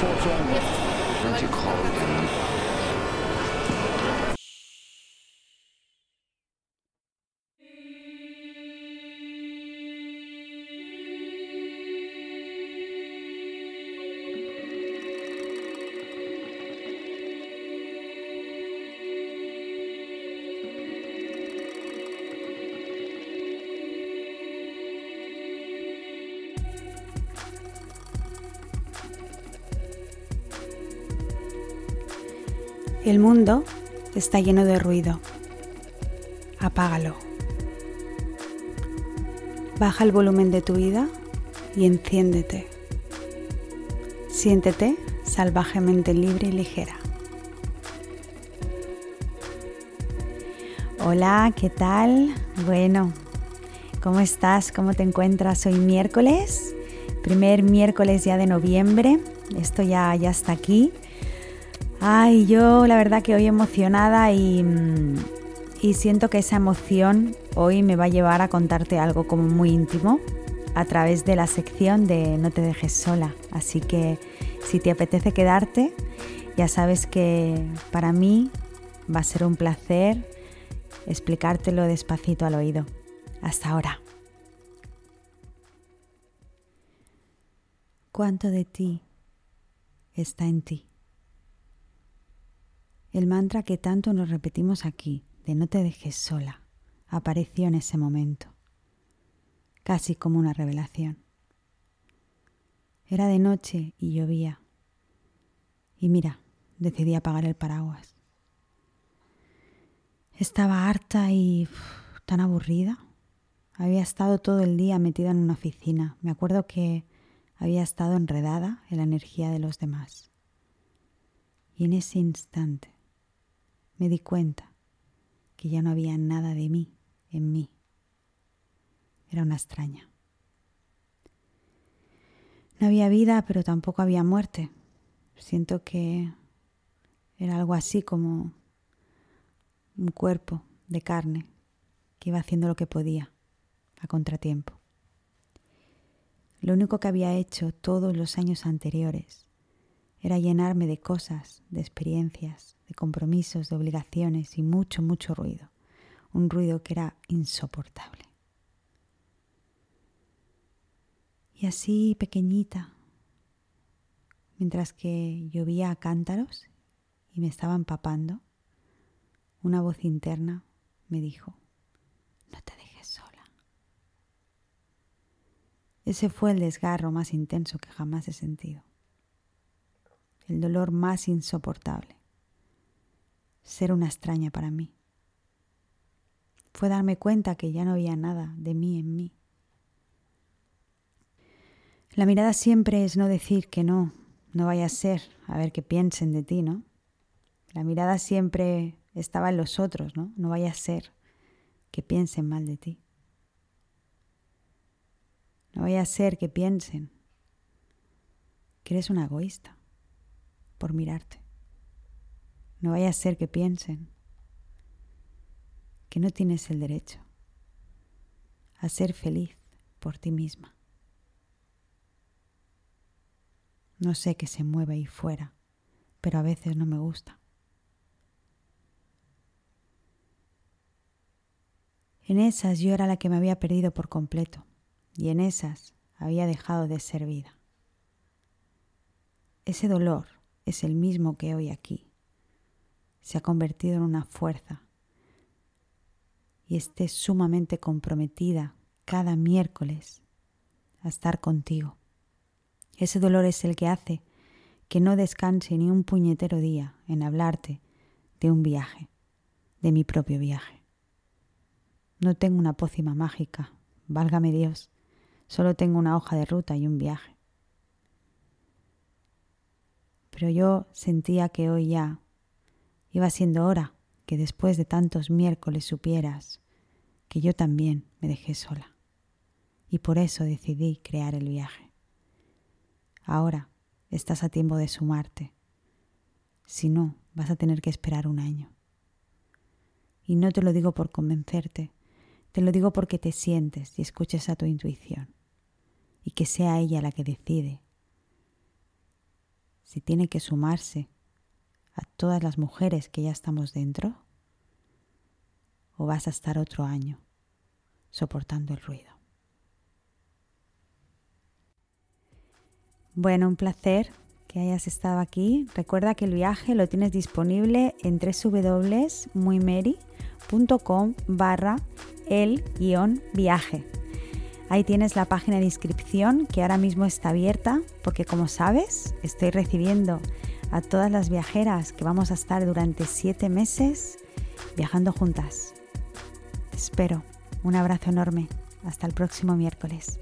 说说你，你去考虑。El mundo está lleno de ruido. Apágalo. Baja el volumen de tu vida y enciéndete. Siéntete salvajemente libre y ligera. Hola, ¿qué tal? Bueno, ¿cómo estás? ¿Cómo te encuentras? Hoy miércoles, primer miércoles ya de noviembre. Esto ya, ya está aquí. Ay, yo la verdad que hoy emocionada y, mm, y siento que esa emoción hoy me va a llevar a contarte algo como muy íntimo a través de la sección de No te dejes sola. Así que si te apetece quedarte, ya sabes que para mí va a ser un placer explicártelo despacito al oído. Hasta ahora. ¿Cuánto de ti está en ti? El mantra que tanto nos repetimos aquí, de no te dejes sola, apareció en ese momento, casi como una revelación. Era de noche y llovía. Y mira, decidí apagar el paraguas. Estaba harta y tan aburrida. Había estado todo el día metida en una oficina. Me acuerdo que había estado enredada en la energía de los demás. Y en ese instante me di cuenta que ya no había nada de mí en mí. Era una extraña. No había vida, pero tampoco había muerte. Siento que era algo así como un cuerpo de carne que iba haciendo lo que podía a contratiempo. Lo único que había hecho todos los años anteriores era llenarme de cosas, de experiencias, de compromisos, de obligaciones y mucho, mucho ruido. Un ruido que era insoportable. Y así pequeñita, mientras que llovía a cántaros y me estaba empapando, una voz interna me dijo, no te dejes sola. Ese fue el desgarro más intenso que jamás he sentido el dolor más insoportable. Ser una extraña para mí. Fue darme cuenta que ya no había nada de mí en mí. La mirada siempre es no decir que no, no vaya a ser, a ver qué piensen de ti, ¿no? La mirada siempre estaba en los otros, ¿no? No vaya a ser que piensen mal de ti. No vaya a ser que piensen que eres una egoísta por mirarte. No vaya a ser que piensen que no tienes el derecho a ser feliz por ti misma. No sé que se mueve ahí fuera, pero a veces no me gusta. En esas yo era la que me había perdido por completo y en esas había dejado de ser vida. Ese dolor es el mismo que hoy aquí. Se ha convertido en una fuerza y esté sumamente comprometida cada miércoles a estar contigo. Ese dolor es el que hace que no descanse ni un puñetero día en hablarte de un viaje, de mi propio viaje. No tengo una pócima mágica, válgame Dios, solo tengo una hoja de ruta y un viaje pero yo sentía que hoy ya iba siendo hora que después de tantos miércoles supieras que yo también me dejé sola. Y por eso decidí crear el viaje. Ahora estás a tiempo de sumarte. Si no, vas a tener que esperar un año. Y no te lo digo por convencerte, te lo digo porque te sientes y escuches a tu intuición. Y que sea ella la que decide si tiene que sumarse a todas las mujeres que ya estamos dentro o vas a estar otro año soportando el ruido. Bueno, un placer que hayas estado aquí. Recuerda que el viaje lo tienes disponible en www.muymary.com barra el guion viaje. Ahí tienes la página de inscripción que ahora mismo está abierta porque como sabes estoy recibiendo a todas las viajeras que vamos a estar durante siete meses viajando juntas. Te espero. Un abrazo enorme. Hasta el próximo miércoles.